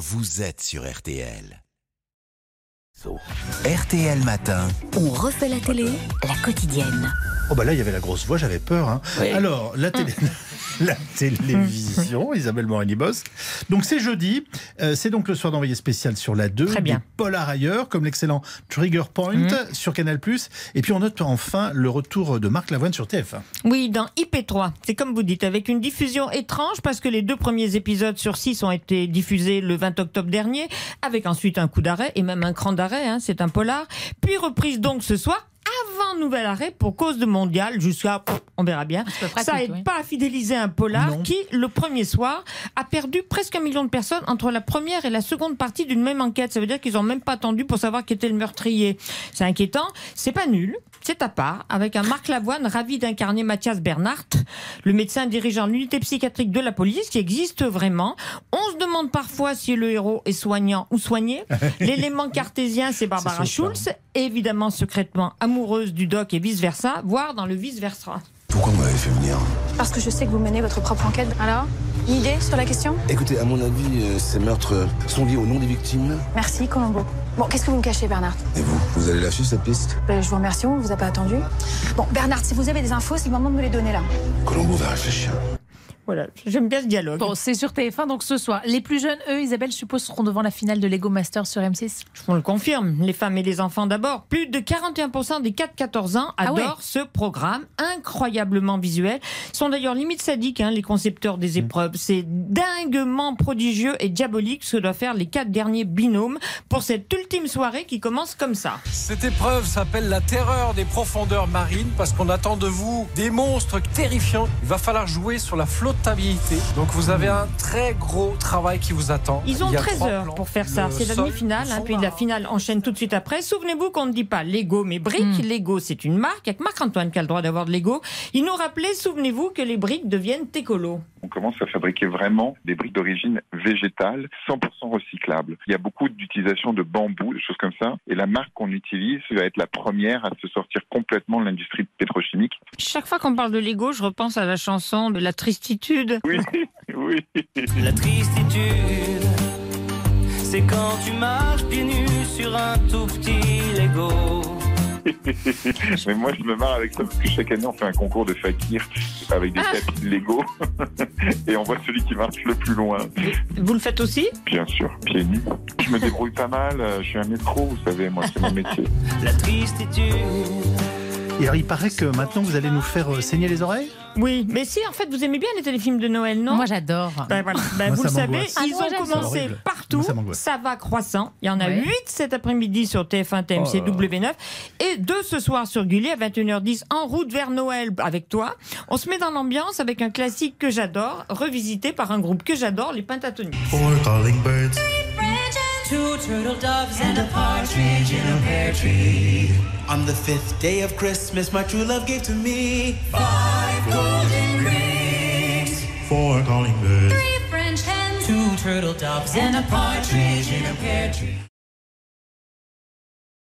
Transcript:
vous êtes sur RTL. RTL Matin. On refait la télé, la quotidienne. Oh bah là, il y avait la grosse voix, j'avais peur. hein. Alors, la, télé- la télévision, Isabelle Morini-Boss. Donc c'est jeudi, euh, c'est donc le soir d'envoyé spécial sur la 2, Très bien. des polars ailleurs, comme l'excellent Trigger Point sur Canal+. Et puis on note enfin le retour de Marc Lavoine sur TF1. Oui, dans IP3, c'est comme vous dites, avec une diffusion étrange parce que les deux premiers épisodes sur six ont été diffusés le 20 octobre dernier, avec ensuite un coup d'arrêt et même un cran d'arrêt, hein, c'est un polar, puis reprise donc ce soir avant nouvel arrêt pour cause de mondial jusqu'à on verra bien. pratique, Ça aide oui. pas à fidéliser un polar Non. qui le premier soir a perdu presque un million de personnes entre la première et la seconde partie d'une même enquête. Ça veut dire qu'ils ont même pas attendu pour savoir qui était le meurtrier. C'est inquiétant. C'est pas nul. C'est à part, avec un Marc Lavoine ravi d'incarner Mathias Bernhardt, le médecin dirigeant l'unité psychiatrique de la police qui existe vraiment. On se demande parfois si le héros est soignant ou soigné. L'élément cartésien, c'est Barbara Schulz, évidemment secrètement amoureuse du doc et vice-versa, voire dans le vice-versa. Pourquoi vous m'avez fait venir Parce que je sais que vous menez votre propre enquête. Alors Une idée sur la question? Écoutez, à mon avis, euh, ces meurtres sont liés au nom des victimes. Merci, Colombo. Bon, qu'est-ce que vous me cachez, Bernard? Et vous, vous allez lâcher cette piste? Ben, Je vous remercie, on vous a pas attendu. Bon, Bernard, si vous avez des infos, c'est le moment de me les donner là. Colombo va réfléchir. Voilà, j'aime bien ce dialogue. Bon, c'est sur TF1 donc ce soir. Les plus jeunes, eux, Isabelle, je suppose, seront devant la finale de Lego Masters sur M6. Je vous le confirme, les femmes et les enfants d'abord. Plus de 41% des 4-14 ans Ah ouais. adorent ce programme incroyablement visuel. Ils sont d'ailleurs limite sadiques, hein, les concepteurs des épreuves. C'est dinguement prodigieux et diabolique ce que doivent faire les quatre derniers binômes pour cette ultime soirée qui commence comme ça. Cette épreuve s'appelle la terreur des profondeurs marines parce qu'on attend de vous des monstres terrifiants. Il va falloir jouer sur la Donc vous avez un très gros travail qui vous attend. Ils ont Il y a 13 trois heures plans. pour faire ça. C'est la demi-finale, le hein, puis la finale enchaîne tout de suite après. Souvenez-vous qu'on ne dit pas Lego mais briques. Lego, c'est une marque. Avec Marc-Antoine qui a le droit d'avoir de Lego. Il nous rappelait, souvenez-vous, que les briques deviennent écolo. On commence à fabriquer vraiment des briques d'origine végétale, 100% recyclables. Il y a beaucoup d'utilisation de bambou, des choses comme ça. Et la marque qu'on utilise va être la première à se sortir complètement de l'industrie pétrochimique. Chaque fois qu'on parle de Lego, je repense à la chanson de la tristitude. Oui, oui. La tristitude, c'est quand tu marches pieds nus sur un tout petit Lego. Mais moi, je me marre avec ça parce que chaque année, on fait un concours de fakir avec des tapis de Lego. Et on voit celui qui marche le plus loin. Vous le faites aussi? Bien sûr, pieds nus. Je me débrouille pas mal. euh, Je suis un métro, vous savez, moi, c'est mon métier. La tristitude, Et alors il paraît que maintenant vous allez nous faire euh, saigner les oreilles Oui, mais si, en fait, vous aimez bien les téléfilms de Noël, non? Moi, j'adore. Ben voilà. Ben, Moi, vous ça le savez. Ah, ils moi, ont commencé partout. Moi, ça va croissant. Il y en a Ouais. 8 cet après-midi sur TF1, TMC, Oh là W9 et 2 ce soir sur Gulli à 21h10 en route vers Noël avec toi. On se met dans l'ambiance avec un classique que j'adore, revisité par un groupe que j'adore, les Pentatonics. Four calling birds. Two turtle doves and a partridge in a pear tree. On the fifth day of Christmas, my true love gave to me Five golden rings, four calling birds. three French hens, two turtle doves and a partridge in a pear tree.